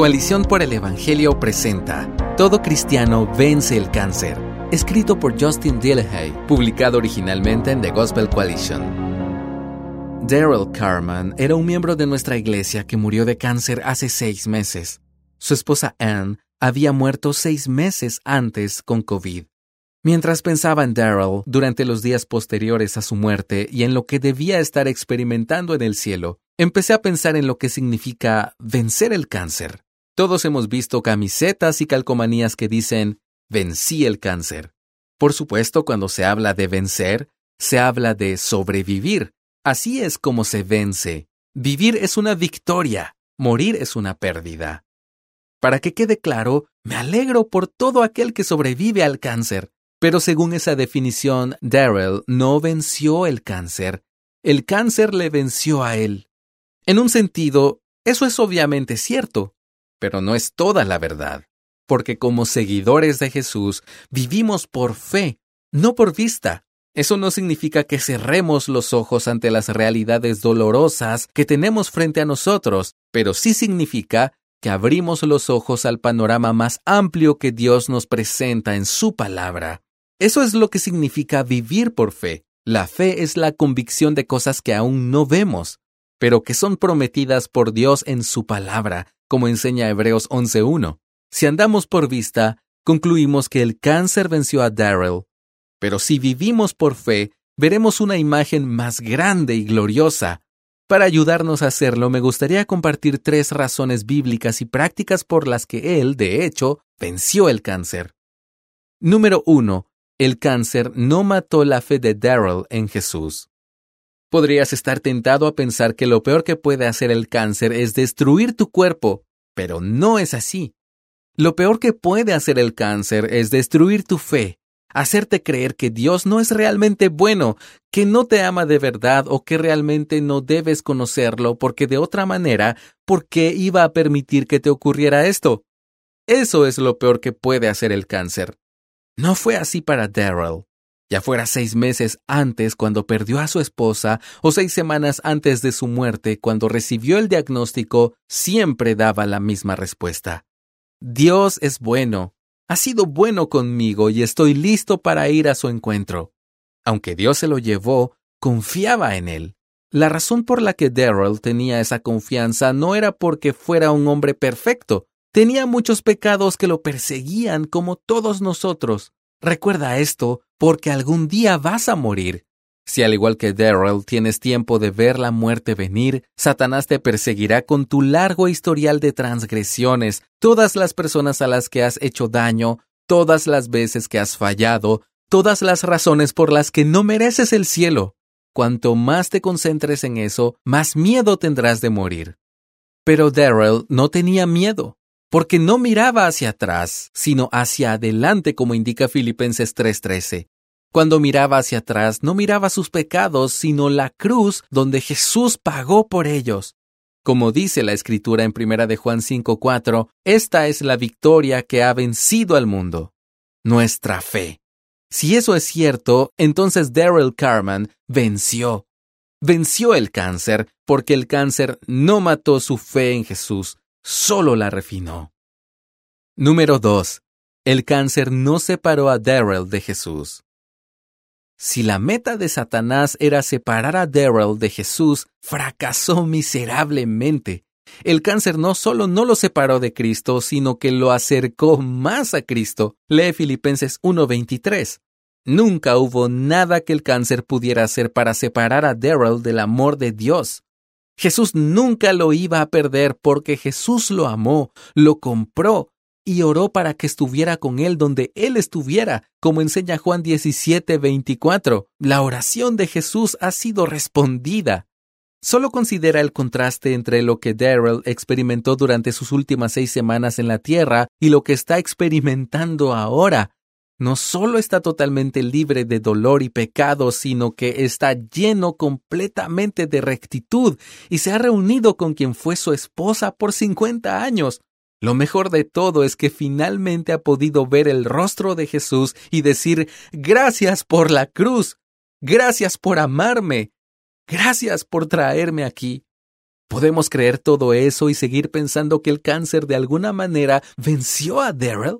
Coalición por el Evangelio presenta Todo cristiano vence el cáncer, escrito por Justin Dillehay, publicado originalmente en The Gospel Coalition. Daryl Carman era un miembro de nuestra iglesia que murió de cáncer hace seis meses. Su esposa Anne había muerto seis meses antes con COVID. Mientras pensaba en Daryl durante los días posteriores a su muerte y en lo que debía estar experimentando en el cielo, empecé a pensar en lo que significa vencer el cáncer. Todos hemos visto camisetas y calcomanías que dicen vencí el cáncer. Por supuesto, cuando se habla de vencer, se habla de sobrevivir. Así es como se vence. Vivir es una victoria, morir es una pérdida. Para que quede claro, me alegro por todo aquel que sobrevive al cáncer. Pero según esa definición, Daryl no venció el cáncer. El cáncer le venció a él. En un sentido, eso es obviamente cierto pero no es toda la verdad, porque como seguidores de Jesús vivimos por fe, no por vista. Eso no significa que cerremos los ojos ante las realidades dolorosas que tenemos frente a nosotros, pero sí significa que abrimos los ojos al panorama más amplio que Dios nos presenta en su palabra. Eso es lo que significa vivir por fe. La fe es la convicción de cosas que aún no vemos, pero que son prometidas por Dios en su palabra, como enseña Hebreos 11.1. Si andamos por vista, concluimos que el cáncer venció a Daryl. Pero si vivimos por fe, veremos una imagen más grande y gloriosa. Para ayudarnos a hacerlo, me gustaría compartir tres razones bíblicas y prácticas por las que él, de hecho, venció el cáncer. Número 1. El cáncer no mató la fe de Daryl en Jesús. Podrías estar tentado a pensar que lo peor que puede hacer el cáncer es destruir tu cuerpo, pero no es así. Lo peor que puede hacer el cáncer es destruir tu fe, hacerte creer que Dios no es realmente bueno, que no te ama de verdad o que realmente no debes conocerlo porque de otra manera, ¿por qué iba a permitir que te ocurriera esto? Eso es lo peor que puede hacer el cáncer. No fue así para Daryl ya fuera seis meses antes cuando perdió a su esposa o seis semanas antes de su muerte cuando recibió el diagnóstico, siempre daba la misma respuesta. Dios es bueno, ha sido bueno conmigo y estoy listo para ir a su encuentro. Aunque Dios se lo llevó, confiaba en él. La razón por la que Daryl tenía esa confianza no era porque fuera un hombre perfecto, tenía muchos pecados que lo perseguían como todos nosotros. Recuerda esto porque algún día vas a morir. Si al igual que Daryl tienes tiempo de ver la muerte venir, Satanás te perseguirá con tu largo historial de transgresiones, todas las personas a las que has hecho daño, todas las veces que has fallado, todas las razones por las que no mereces el cielo. Cuanto más te concentres en eso, más miedo tendrás de morir. Pero Daryl no tenía miedo porque no miraba hacia atrás, sino hacia adelante, como indica Filipenses 3:13. Cuando miraba hacia atrás, no miraba sus pecados, sino la cruz donde Jesús pagó por ellos. Como dice la escritura en 1 de Juan 5:4, esta es la victoria que ha vencido al mundo, nuestra fe. Si eso es cierto, entonces Daryl Carman venció. Venció el cáncer porque el cáncer no mató su fe en Jesús, solo la refinó. Número 2. El cáncer no separó a Daryl de Jesús. Si la meta de Satanás era separar a Daryl de Jesús, fracasó miserablemente. El cáncer no solo no lo separó de Cristo, sino que lo acercó más a Cristo. Lee Filipenses 1:23. Nunca hubo nada que el cáncer pudiera hacer para separar a Daryl del amor de Dios. Jesús nunca lo iba a perder porque Jesús lo amó, lo compró y oró para que estuviera con él donde él estuviera, como enseña Juan 17, 24. La oración de Jesús ha sido respondida. Solo considera el contraste entre lo que Daryl experimentó durante sus últimas seis semanas en la tierra y lo que está experimentando ahora no solo está totalmente libre de dolor y pecado, sino que está lleno completamente de rectitud y se ha reunido con quien fue su esposa por 50 años. Lo mejor de todo es que finalmente ha podido ver el rostro de Jesús y decir gracias por la cruz, gracias por amarme, gracias por traerme aquí. ¿Podemos creer todo eso y seguir pensando que el cáncer de alguna manera venció a Daryl?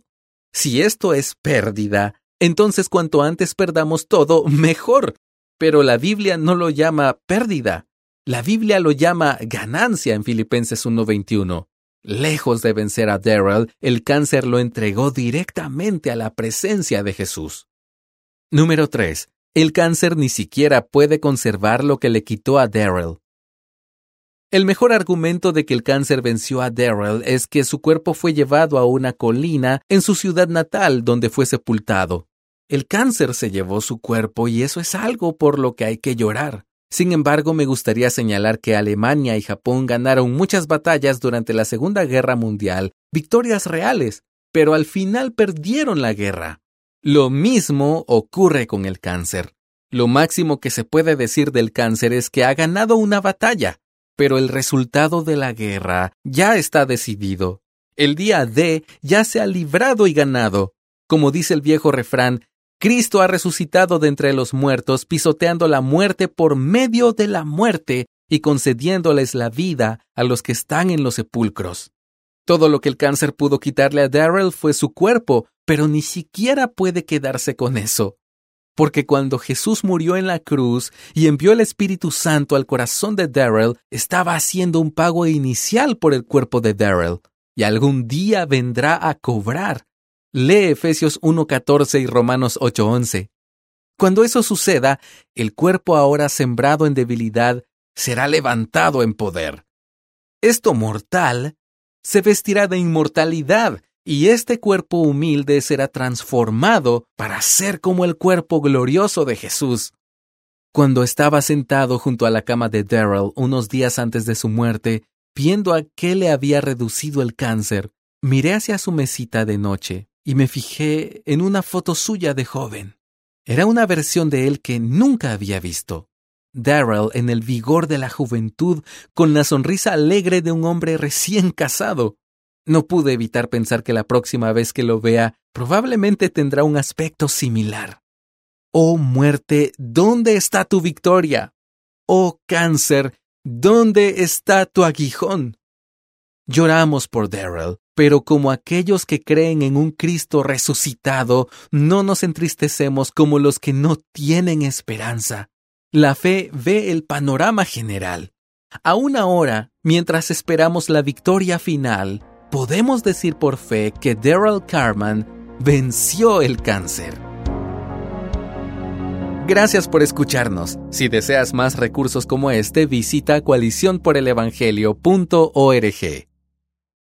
Si esto es pérdida, entonces cuanto antes perdamos todo, mejor. Pero la Biblia no lo llama pérdida. La Biblia lo llama ganancia en Filipenses 1.21. Lejos de vencer a Daryl, el cáncer lo entregó directamente a la presencia de Jesús. Número 3. El cáncer ni siquiera puede conservar lo que le quitó a Daryl. El mejor argumento de que el cáncer venció a Daryl es que su cuerpo fue llevado a una colina en su ciudad natal donde fue sepultado. El cáncer se llevó su cuerpo y eso es algo por lo que hay que llorar. Sin embargo, me gustaría señalar que Alemania y Japón ganaron muchas batallas durante la Segunda Guerra Mundial, victorias reales, pero al final perdieron la guerra. Lo mismo ocurre con el cáncer. Lo máximo que se puede decir del cáncer es que ha ganado una batalla, pero el resultado de la guerra ya está decidido. El día D ya se ha librado y ganado. Como dice el viejo refrán, Cristo ha resucitado de entre los muertos, pisoteando la muerte por medio de la muerte y concediéndoles la vida a los que están en los sepulcros. Todo lo que el cáncer pudo quitarle a Darrell fue su cuerpo, pero ni siquiera puede quedarse con eso. Porque cuando Jesús murió en la cruz y envió el Espíritu Santo al corazón de Darrell, estaba haciendo un pago inicial por el cuerpo de Darrell, y algún día vendrá a cobrar Lee Efesios 1.14 y Romanos 8.11. Cuando eso suceda, el cuerpo ahora sembrado en debilidad será levantado en poder. Esto mortal se vestirá de inmortalidad y este cuerpo humilde será transformado para ser como el cuerpo glorioso de Jesús. Cuando estaba sentado junto a la cama de Darrell unos días antes de su muerte, viendo a qué le había reducido el cáncer, miré hacia su mesita de noche y me fijé en una foto suya de joven. Era una versión de él que nunca había visto. Darrell en el vigor de la juventud, con la sonrisa alegre de un hombre recién casado. No pude evitar pensar que la próxima vez que lo vea probablemente tendrá un aspecto similar. Oh muerte, ¿dónde está tu victoria? Oh cáncer, ¿dónde está tu aguijón? Lloramos por Darrell, pero como aquellos que creen en un Cristo resucitado, no nos entristecemos como los que no tienen esperanza. La fe ve el panorama general. Aún ahora, mientras esperamos la victoria final, podemos decir por fe que Daryl Carman venció el cáncer. Gracias por escucharnos. Si deseas más recursos como este, visita coaliciónporelevangelio.org.